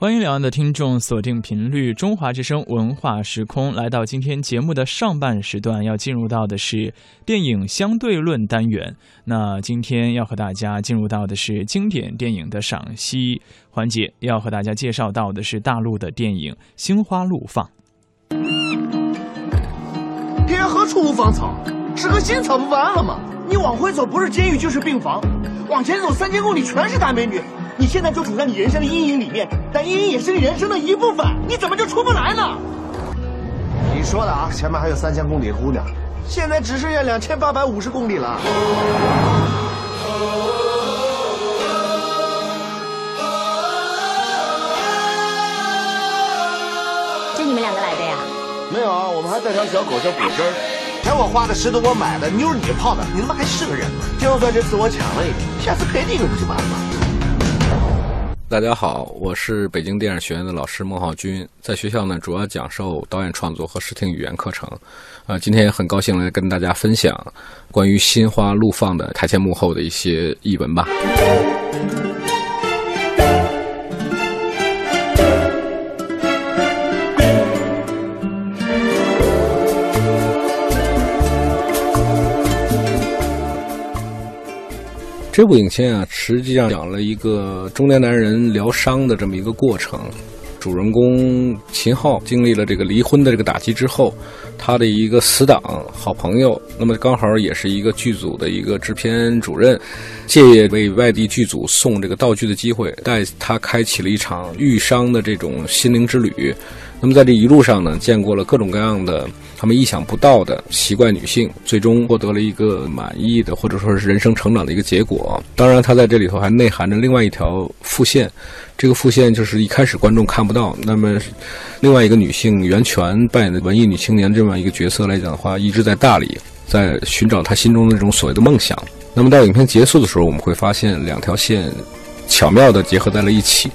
欢迎两岸的听众锁定频率中华之声文化时空，来到今天节目的上半时段，要进入到的是电影相对论单元。那今天要和大家进入到的是经典电影的赏析环节，要和大家介绍到的是大陆的电影《心花怒放》。天何处无芳草？吃颗新草不完了吗？你往回走不是监狱就是病房，往前走三千公里全是大美女。你现在就处在你人生的阴影里面，但阴影也是你人生的一部分，你怎么就出不来呢？你说的啊，前面还有三千公里的姑娘，现在只剩下两千八百五十公里了。就你们两个来的呀？没有啊，我们还带条小狗叫果汁儿，钱我花的，石头我买的，妞你泡的，你他妈还是个人吗？就算这次我抢了一个，下次肯定不就完了吗？大家好，我是北京电影学院的老师孟浩军，在学校呢主要讲授导演创作和视听语言课程。啊，今天也很高兴来跟大家分享关于《心花怒放》的台前幕后的一些译文吧。这部影片啊，实际上讲了一个中年男人疗伤的这么一个过程。主人公秦昊经历了这个离婚的这个打击之后，他的一个死党、好朋友，那么刚好也是一个剧组的一个制片主任，借为外地剧组送这个道具的机会，带他开启了一场愈伤的这种心灵之旅。那么在这一路上呢，见过了各种各样的他们意想不到的奇怪女性，最终获得了一个满意的或者说是人生成长的一个结果。当然，他在这里头还内含着另外一条副线，这个副线就是一开始观众看不到。那么，另外一个女性袁泉扮演的文艺女青年这么一个角色来讲的话，一直在大理，在寻找她心中的这种所谓的梦想。那么到影片结束的时候，我们会发现两条线巧妙地结合在了一起。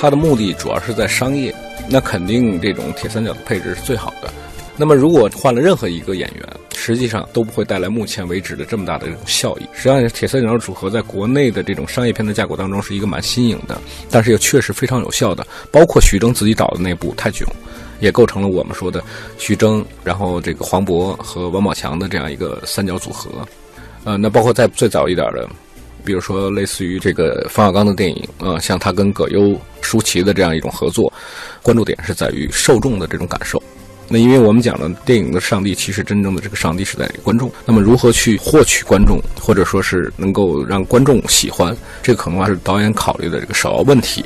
它的目的主要是在商业，那肯定这种铁三角的配置是最好的。那么如果换了任何一个演员，实际上都不会带来目前为止的这么大的这种效益。实际上，铁三角组合在国内的这种商业片的架构当中是一个蛮新颖的，但是又确实非常有效的。包括徐峥自己导的那部《泰囧》，也构成了我们说的徐峥，然后这个黄渤和王宝强的这样一个三角组合。呃，那包括在最早一点的。比如说，类似于这个冯小刚的电影，呃，像他跟葛优、舒淇的这样一种合作，关注点是在于受众的这种感受。那因为我们讲了，电影的上帝其实真正的这个上帝是在观众。那么，如何去获取观众，或者说是能够让观众喜欢，这可能还是导演考虑的这个首要问题。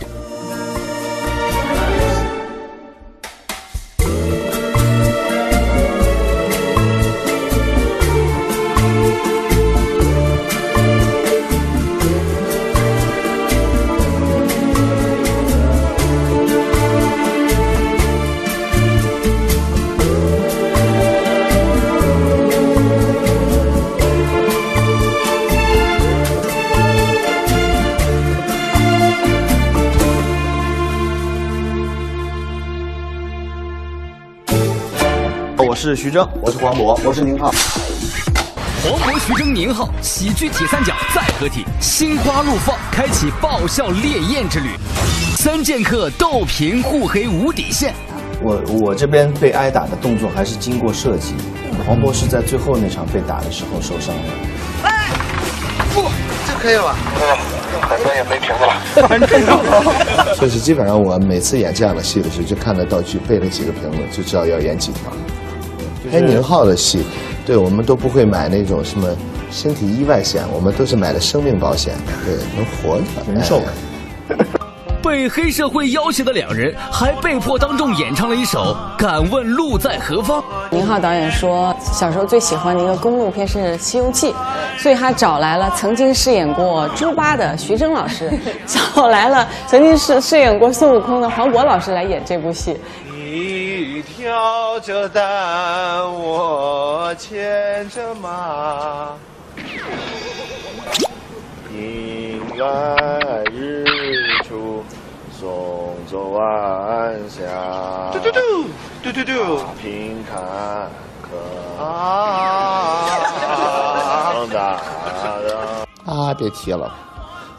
徐峥，我是黄渤，我是宁浩。黄渤、徐峥、宁浩喜剧铁三角再合体，心花怒放，开启爆笑烈焰之旅。三剑客斗贫互黑无底线。我我这边被挨打的动作还是经过设计，黄渤是在最后那场被打的时候受伤的。哎，不，这可以了吧？反正也没瓶子了，反正。所以是基本上我每次演这样的戏的时候，就看了道具，背了几个瓶子，就知道要演几条。拍宁浩的戏，对我们都不会买那种什么身体意外险，我们都是买的生命保险，对，能活着，人寿。被黑社会要挟的两人，还被迫当众演唱了一首《敢问路在何方》。宁浩导演说，小时候最喜欢的一个公路片是《西游记》，所以他找来了曾经饰演过猪八的徐峥老师，找来了曾经饰饰演过孙悟空的黄渤老师来演这部戏。一条着担，我牵着马，迎来日出。送走晚霞，嘟嘟嘟，嘟嘟嘟，平坎坷啊！长大的啊，别提了，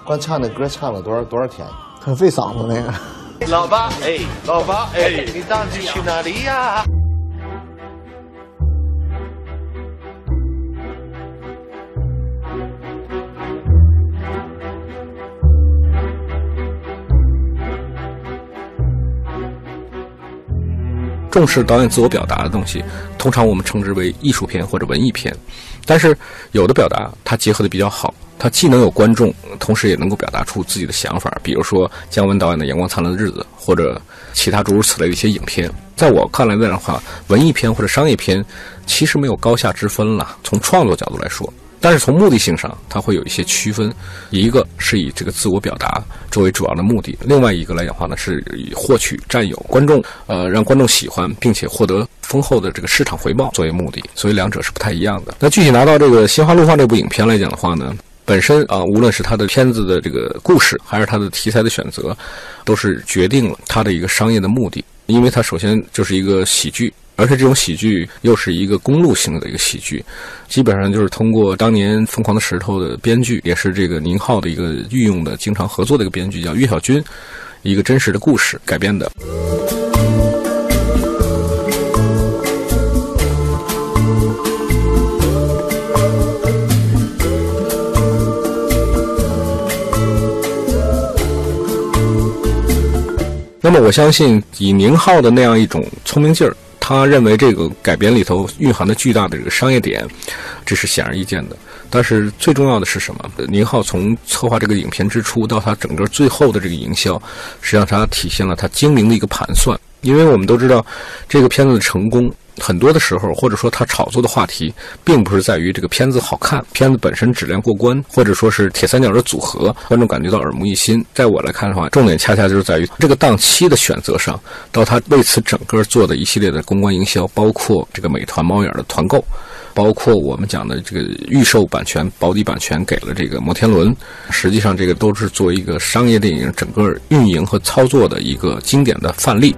光唱那歌唱了多少多少天，很费嗓子那个。老爸，哎，老爸，哎，你重视导演自我表达的东西，通常我们称之为艺术片或者文艺片。但是有的表达它结合的比较好，它既能有观众，同时也能够表达出自己的想法。比如说姜文导演的《阳光灿烂的日子》，或者其他诸如此类的一些影片。在我看来的话，文艺片或者商业片其实没有高下之分了。从创作角度来说。但是从目的性上，它会有一些区分。一个是以这个自我表达作为主要的目的，另外一个来讲话呢，是以获取、占有观众，呃，让观众喜欢，并且获得丰厚的这个市场回报作为目的。所以两者是不太一样的。那具体拿到这个《心花怒放》这部影片来讲的话呢，本身啊，无论是它的片子的这个故事，还是它的题材的选择，都是决定了它的一个商业的目的。因为它首先就是一个喜剧。而且这种喜剧又是一个公路性的一个喜剧，基本上就是通过当年《疯狂的石头》的编剧，也是这个宁浩的一个御用的、经常合作的一个编剧，叫岳小军，一个真实的故事改编的。那么我相信，以宁浩的那样一种聪明劲儿。他认为这个改编里头蕴含的巨大的这个商业点，这是显而易见的。但是最重要的是什么？宁浩从策划这个影片之初到他整个最后的这个营销，实际上他体现了他精明的一个盘算。因为我们都知道，这个片子的成功。很多的时候，或者说他炒作的话题，并不是在于这个片子好看，片子本身质量过关，或者说是铁三角的组合，观众感觉到耳目一新。在我来看的话，重点恰恰就是在于这个档期的选择上，到他为此整个做的一系列的公关营销，包括这个美团猫眼的团购，包括我们讲的这个预售版权、保底版权给了这个摩天轮，实际上这个都是作为一个商业电影整个运营和操作的一个经典的范例。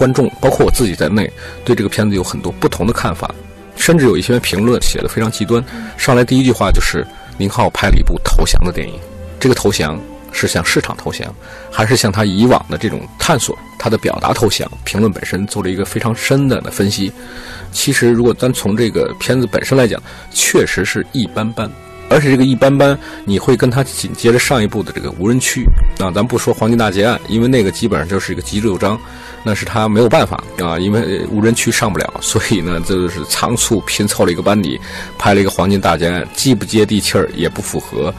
观众包括我自己在内，对这个片子有很多不同的看法，甚至有一些评论写的非常极端。上来第一句话就是宁浩拍了一部投降的电影，这个投降是向市场投降，还是向他以往的这种探索他的表达投降？评论本身做了一个非常深的的分析。其实如果单从这个片子本身来讲，确实是一般般。而且这个一般般，你会跟他紧接着上一部的这个无人区啊，咱不说黄金大劫案，因为那个基本上就是一个急六章，那是他没有办法啊，因为无人区上不了，所以呢，这就是仓促拼凑了一个班底，拍了一个黄金大劫案，既不接地气儿，也不符合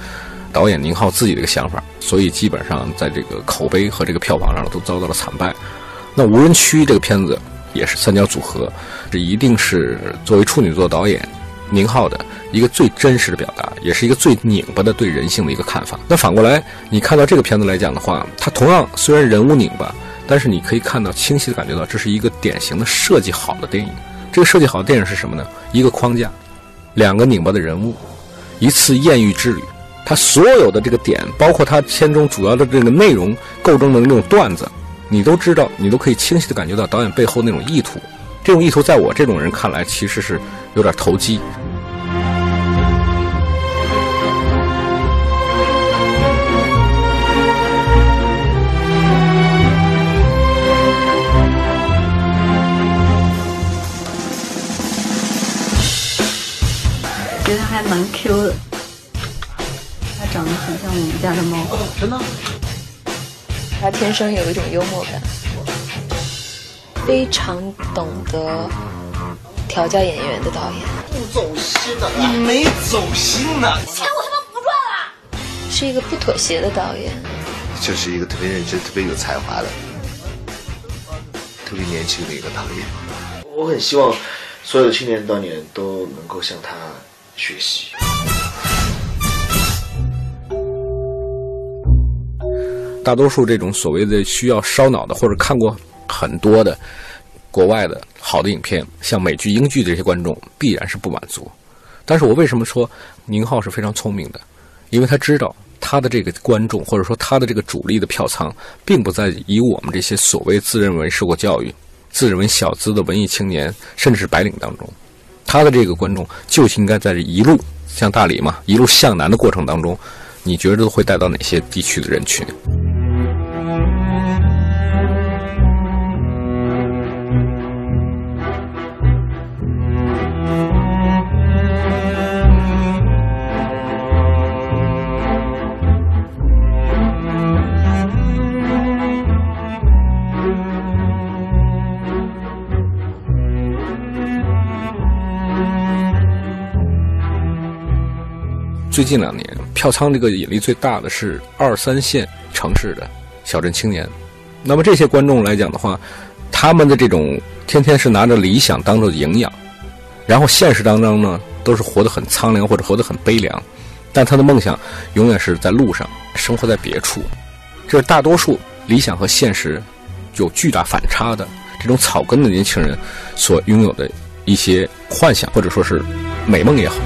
导演宁浩自己的一个想法，所以基本上在这个口碑和这个票房上都遭到了惨败。那无人区这个片子也是三角组合，这一定是作为处女座导演。宁浩的一个最真实的表达，也是一个最拧巴的对人性的一个看法。那反过来，你看到这个片子来讲的话，它同样虽然人物拧巴，但是你可以看到清晰的感觉到，这是一个典型的设计好的电影。这个设计好的电影是什么呢？一个框架，两个拧巴的人物，一次艳遇之旅。它所有的这个点，包括它片中主要的这个内容构成的那种段子，你都知道，你都可以清晰的感觉到导演背后那种意图。这种意图，在我这种人看来，其实是有点投机。蛮 Q 的，它长得很像我们家的猫。真的？它天生有一种幽默感。非常懂得调教演员的导演，不走心的，你没走心呢。钱我他妈不赚了。是一个不妥协的导演，就是一个特别认真、特别有才华的、特别年轻的一个导演。我很希望所有的青年导演都能够像他学习。大多数这种所谓的需要烧脑的，或者看过很多的国外的好的影片，像美剧、英剧这些观众，必然是不满足。但是我为什么说宁浩是非常聪明的？因为他知道他的这个观众，或者说他的这个主力的票仓，并不在以我们这些所谓自认为受过教育、自认为小资的文艺青年，甚至是白领当中。他的这个观众就应该在这一路向大理嘛，一路向南的过程当中，你觉得会带到哪些地区的人群？最近两年，票仓这个引力最大的是二三线城市的小镇青年。那么这些观众来讲的话，他们的这种天天是拿着理想当做营养，然后现实当中呢，都是活得很苍凉或者活得很悲凉。但他的梦想永远是在路上，生活在别处。这是大多数理想和现实有巨大反差的这种草根的年轻人所拥有的一些幻想，或者说是美梦也好。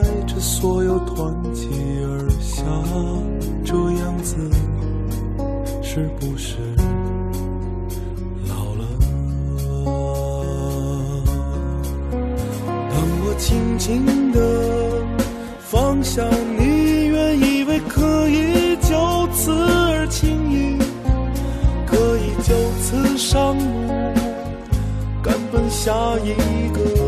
带着所有团结而下这样子是不是老了当我轻轻的放下你原以为可以就此而轻易可以就此上路赶奔下一个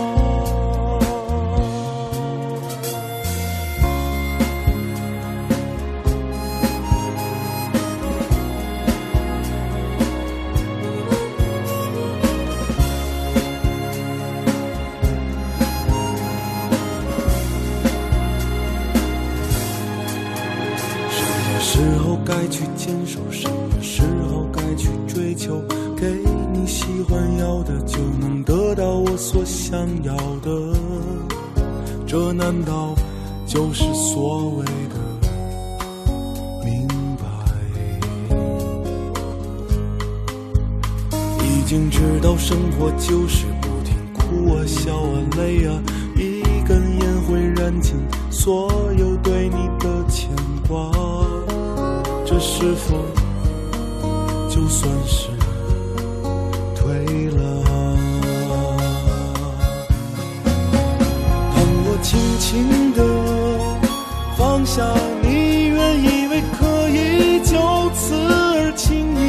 难道就是所谓的明白。已经知道生活就是你原以为可以就此而轻易，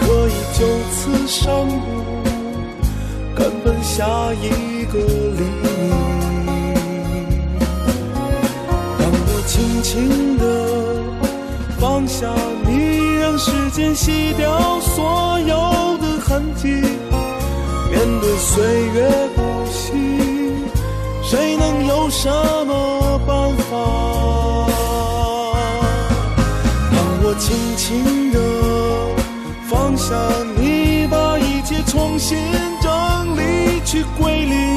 可以就此上路，赶奔下一个黎明。当我轻轻地放下你，让时间洗掉所有的痕迹，面对岁月不息，谁能有什么？想你，把一切重新整理，去归零，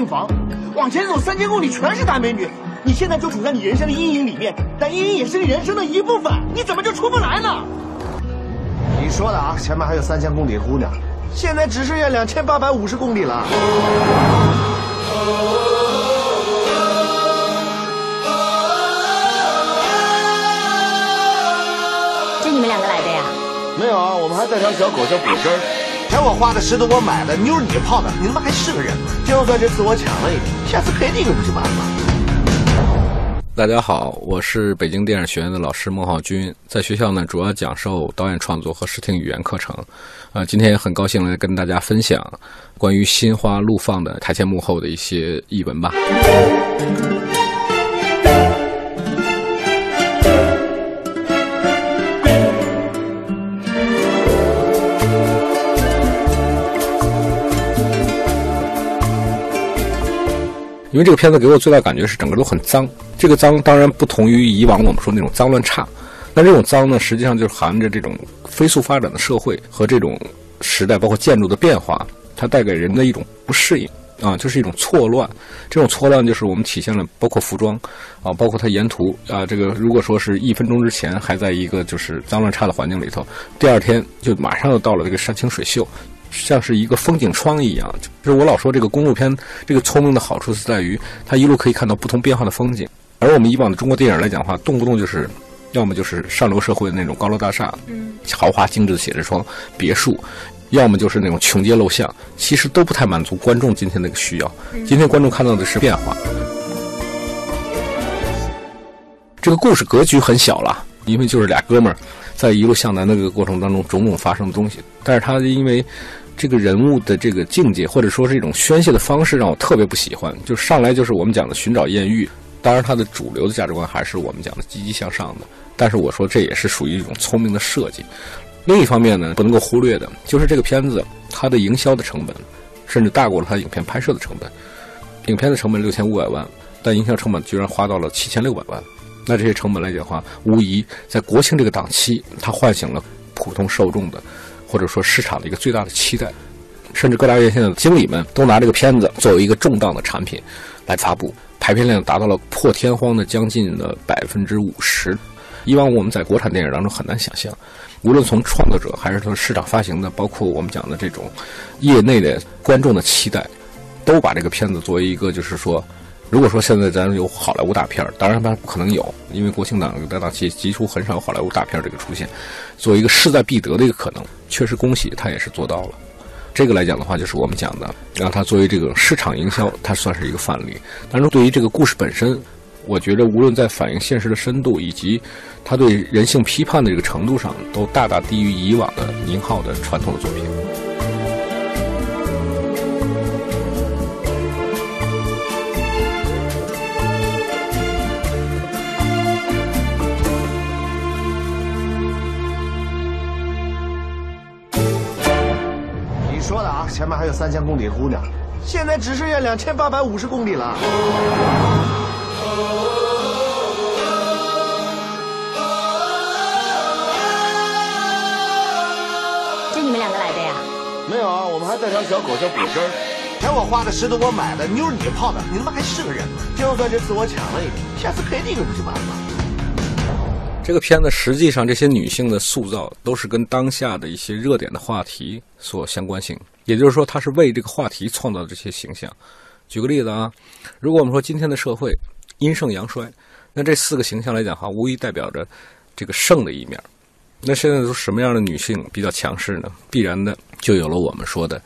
病房，往前走三千公里全是大美女。你现在就处在你人生的阴影里面，但阴影也是你人生的一部分，你怎么就出不来呢？你说的啊，前面还有三千公里的姑娘，现在只剩下两千八百五十公里了。就你们两个来的呀？没有啊，我们还带条小狗叫果汁儿，钱我花的，石头我买的，妞你泡的，你他妈还是个人吗？就算这次我抢了一个，下次赔你一个不就完了吗？大家好，我是北京电影学院的老师孟浩军，在学校呢主要讲授导演创作和视听语言课程。呃，今天也很高兴来跟大家分享关于《心花怒放》的台前幕后的一些译文吧。因为这个片子给我最大感觉是整个都很脏，这个脏当然不同于以往我们说那种脏乱差，那这种脏呢，实际上就是含着这种飞速发展的社会和这种时代，包括建筑的变化，它带给人的一种不适应啊，就是一种错乱。这种错乱就是我们体现了，包括服装啊，包括它沿途啊，这个如果说是一分钟之前还在一个就是脏乱差的环境里头，第二天就马上又到了这个山清水秀。像是一个风景窗一样，就是我老说这个公路片，这个聪明的好处是在于它一路可以看到不同变化的风景。而我们以往的中国电影来讲的话，动不动就是，要么就是上流社会的那种高楼大厦，嗯，豪华精致的写字窗、别墅，要么就是那种穷街陋巷，其实都不太满足观众今天那个需要。今天观众看到的是变化。这个故事格局很小了，因为就是俩哥们儿在一路向南的这个过程当中，种种发生的东西。但是他因为这个人物的这个境界，或者说是一种宣泄的方式，让我特别不喜欢。就上来就是我们讲的寻找艳遇，当然他的主流的价值观还是我们讲的积极向上的。但是我说这也是属于一种聪明的设计。另一方面呢，不能够忽略的就是这个片子它的营销的成本，甚至大过了它影片拍摄的成本。影片的成本六千五百万，但营销成本居然花到了七千六百万。那这些成本来讲的话，无疑在国庆这个档期，它唤醒了普通受众的，或者说市场的一个最大的期待。甚至各大院线的经理们都拿这个片子作为一个重磅的产品来发布，排片量达到了破天荒的将近的百分之五十。以往我们在国产电影当中很难想象，无论从创作者还是从市场发行的，包括我们讲的这种业内的观众的期待，都把这个片子作为一个就是说。如果说现在咱有好莱坞大片当然它不可能有，因为国庆档的档期几乎很少有好莱坞大片这个出现，作为一个势在必得的一个可能，确实恭喜他也是做到了。这个来讲的话，就是我们讲的，让它作为这个市场营销，它算是一个范例。但是对于这个故事本身，我觉得无论在反映现实的深度，以及它对人性批判的这个程度上，都大大低于以往的宁浩的传统的作品。前面还有三千公里的姑娘，现在只剩下两千八百五十公里了。就你们两个来的呀？没有啊，我们还带条小狗叫果汁儿，钱我花的，石头我买的，妞你泡的，你他妈还是个人吗？就算这次我抢了一个，下次赔你一个不就完了吗？这个片子实际上这些女性的塑造都是跟当下的一些热点的话题所相关性，也就是说，它是为这个话题创造的这些形象。举个例子啊，如果我们说今天的社会阴盛阳衰，那这四个形象来讲哈，无疑代表着这个盛的一面。那现在都什么样的女性比较强势呢？必然的就有了我们说的，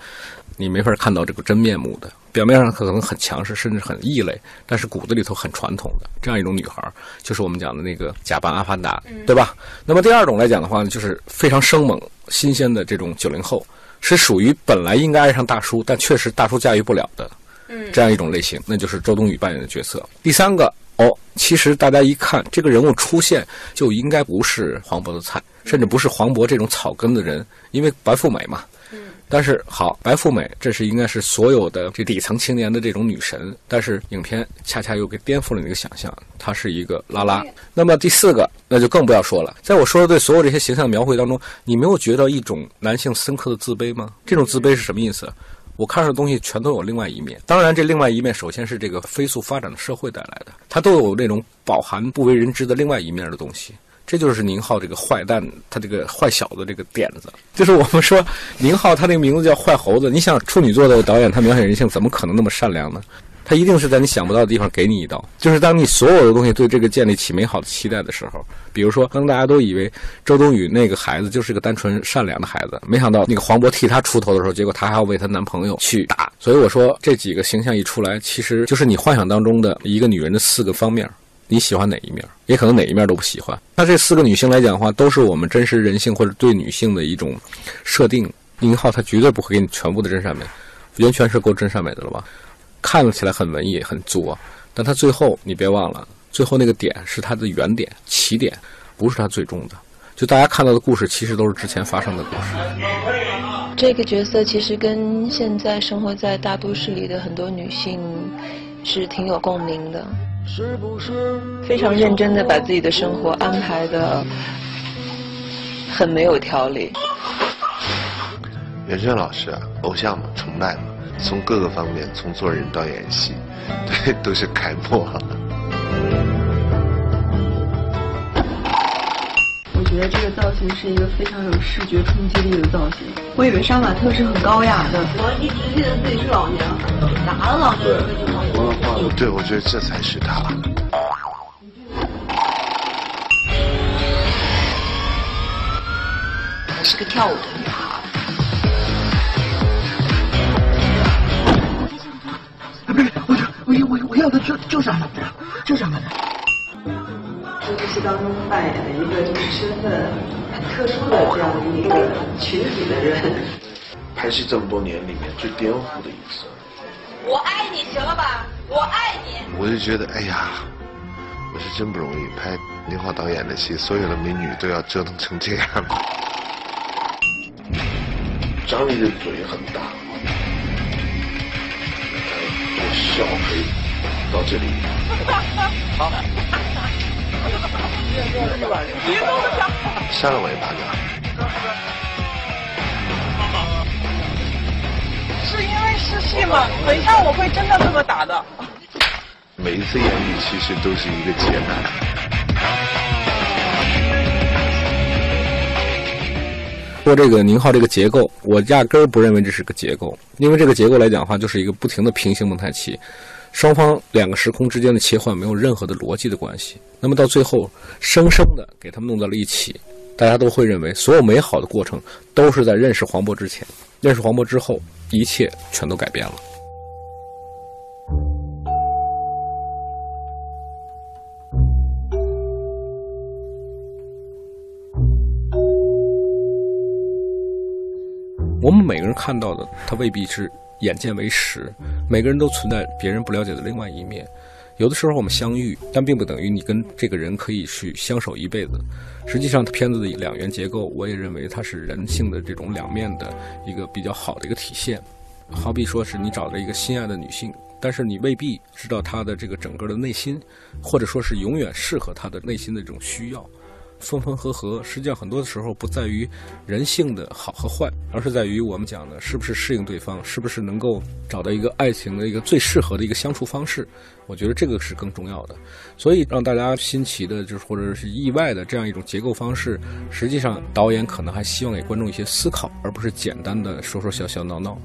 你没法看到这个真面目的，表面上可能很强势，甚至很异类，但是骨子里头很传统的这样一种女孩，就是我们讲的那个假扮阿凡达，对吧？那么第二种来讲的话呢，就是非常生猛、新鲜的这种九零后，是属于本来应该爱上大叔，但确实大叔驾驭不了的，这样一种类型，那就是周冬雨扮演的角色。第三个哦，其实大家一看这个人物出现，就应该不是黄渤的菜。甚至不是黄渤这种草根的人，因为白富美嘛。但是好，白富美这是应该是所有的这底层青年的这种女神，但是影片恰恰又给颠覆了你的想象，她是一个拉拉。那么第四个，那就更不要说了。在我说的对所有这些形象描绘当中，你没有觉得一种男性深刻的自卑吗？这种自卑是什么意思？我看上的东西全都有另外一面。当然，这另外一面首先是这个飞速发展的社会带来的，它都有那种饱含不为人知的另外一面的东西。这就是宁浩这个坏蛋，他这个坏小子这个点子，就是我们说宁浩他那个名字叫坏猴子。你想处女座的导演，他描写人性怎么可能那么善良呢？他一定是在你想不到的地方给你一刀。就是当你所有的东西对这个建立起美好的期待的时候，比如说当大家都以为周冬雨那个孩子就是个单纯善良的孩子，没想到那个黄渤替她出头的时候，结果她还要为她男朋友去打。所以我说这几个形象一出来，其实就是你幻想当中的一个女人的四个方面。你喜欢哪一面？也可能哪一面都不喜欢。那这四个女性来讲的话，都是我们真实人性或者对女性的一种设定。宁浩他绝对不会给你全部的真善美，袁泉是够真善美的了吧？看起来很文艺很作，但他最后你别忘了，最后那个点是他的原点起点，不是他最终的。就大家看到的故事，其实都是之前发生的故事。这个角色其实跟现在生活在大都市里的很多女性是挺有共鸣的。是不是非常认真的把自己的生活安排的很没有条理？袁泉老师啊，偶像嘛，崇拜嘛，从各个方面，从做人到演戏，对，都是楷模。觉得这个造型是一个非常有视觉冲击力的造型。我以为杀马特是很高雅的，我一直记得自己是老娘，哪个老娘？对，我觉得这才是他。是个跳舞的女孩。不是，我我我我要的就就是阿凡达，就是阿凡达。这部戏当中扮演了一个就是身份很特殊的这样的一个群体的人。拍戏这么多年里面最颠覆的一次。我爱你，行了吧？我爱你。我就觉得，哎呀，我是真不容易，拍宁浩导演的戏，所有的美女都要折腾成这样。张力的嘴很大，我笑可以到这里。好。扇了我一巴掌。是因为试戏吗？等一下我会真的这么打的。每一次演绎其实都是一个劫难。说这个宁浩这个结构，我压根儿不认为这是个结构，因为这个结构来讲的话，就是一个不停的平行蒙太奇。双方两个时空之间的切换没有任何的逻辑的关系，那么到最后生生的给他们弄到了一起，大家都会认为所有美好的过程都是在认识黄渤之前，认识黄渤之后，一切全都改变了。我们每个人看到的，他未必是。眼见为实，每个人都存在别人不了解的另外一面。有的时候我们相遇，但并不等于你跟这个人可以去相守一辈子。实际上，片子的两元结构，我也认为它是人性的这种两面的一个比较好的一个体现。好比说是你找了一个心爱的女性，但是你未必知道她的这个整个的内心，或者说是永远适合她的内心的这种需要。分分合合，实际上很多的时候不在于人性的好和坏，而是在于我们讲的是不是适应对方，是不是能够找到一个爱情的一个最适合的一个相处方式。我觉得这个是更重要的。所以让大家新奇的，就是或者是意外的这样一种结构方式，实际上导演可能还希望给观众一些思考，而不是简单的说说笑笑闹闹。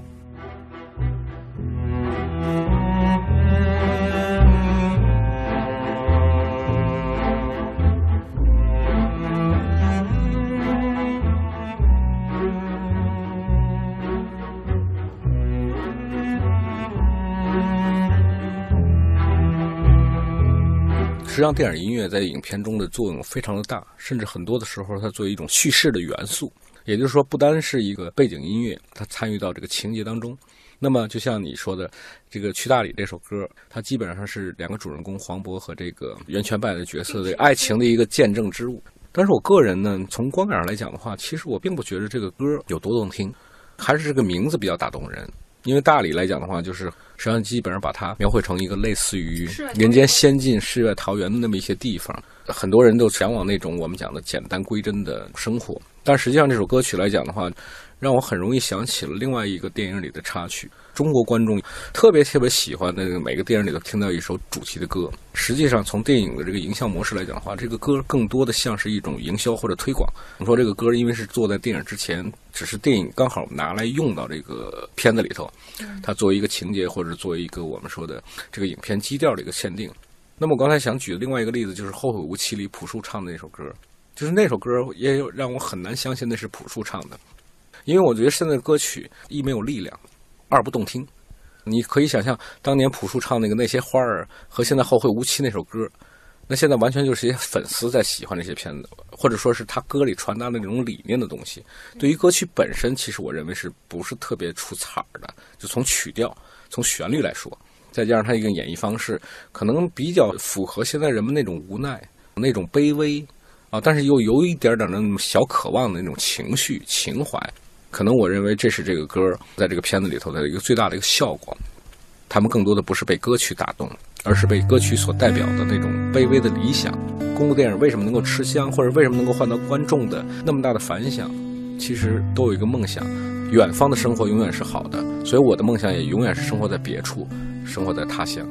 实际上，电影音乐在影片中的作用非常的大，甚至很多的时候，它作为一种叙事的元素。也就是说，不单是一个背景音乐，它参与到这个情节当中。那么，就像你说的，这个《去大理》这首歌，它基本上是两个主人公黄渤和这个袁泉扮演的角色的爱情的一个见证之物。但是我个人呢，从观感上来讲的话，其实我并不觉得这个歌有多动听，还是这个名字比较打动人。因为大理来讲的话，就是实际上基本上把它描绘成一个类似于人间仙境、世外桃源的那么一些地方，很多人都向往那种我们讲的简单归真的生活。但实际上这首歌曲来讲的话，让我很容易想起了另外一个电影里的插曲。中国观众特别特别喜欢的每个电影里头听到一首主题的歌。实际上，从电影的这个营销模式来讲的话，这个歌更多的像是一种营销或者推广。我们说这个歌因为是做在电影之前，只是电影刚好拿来用到这个片子里头，它作为一个情节或者作为一个我们说的这个影片基调的一个限定。那么我刚才想举的另外一个例子就是《后会无期》里朴树唱的那首歌，就是那首歌也有让我很难相信那是朴树唱的，因为我觉得现在的歌曲一没有力量。二不动听，你可以想象当年朴树唱那个那些花儿和现在后会无期那首歌，那现在完全就是一些粉丝在喜欢这些片子，或者说是他歌里传达的那种理念的东西。对于歌曲本身，其实我认为是不是特别出彩的？就从曲调、从旋律来说，再加上他一个演绎方式，可能比较符合现在人们那种无奈、那种卑微啊，但是又有一点点那种小渴望的那种情绪、情怀。可能我认为这是这个歌在这个片子里头的一个最大的一个效果。他们更多的不是被歌曲打动，而是被歌曲所代表的那种卑微的理想。公路电影为什么能够吃香，或者为什么能够换到观众的那么大的反响？其实都有一个梦想：远方的生活永远是好的。所以我的梦想也永远是生活在别处，生活在他乡。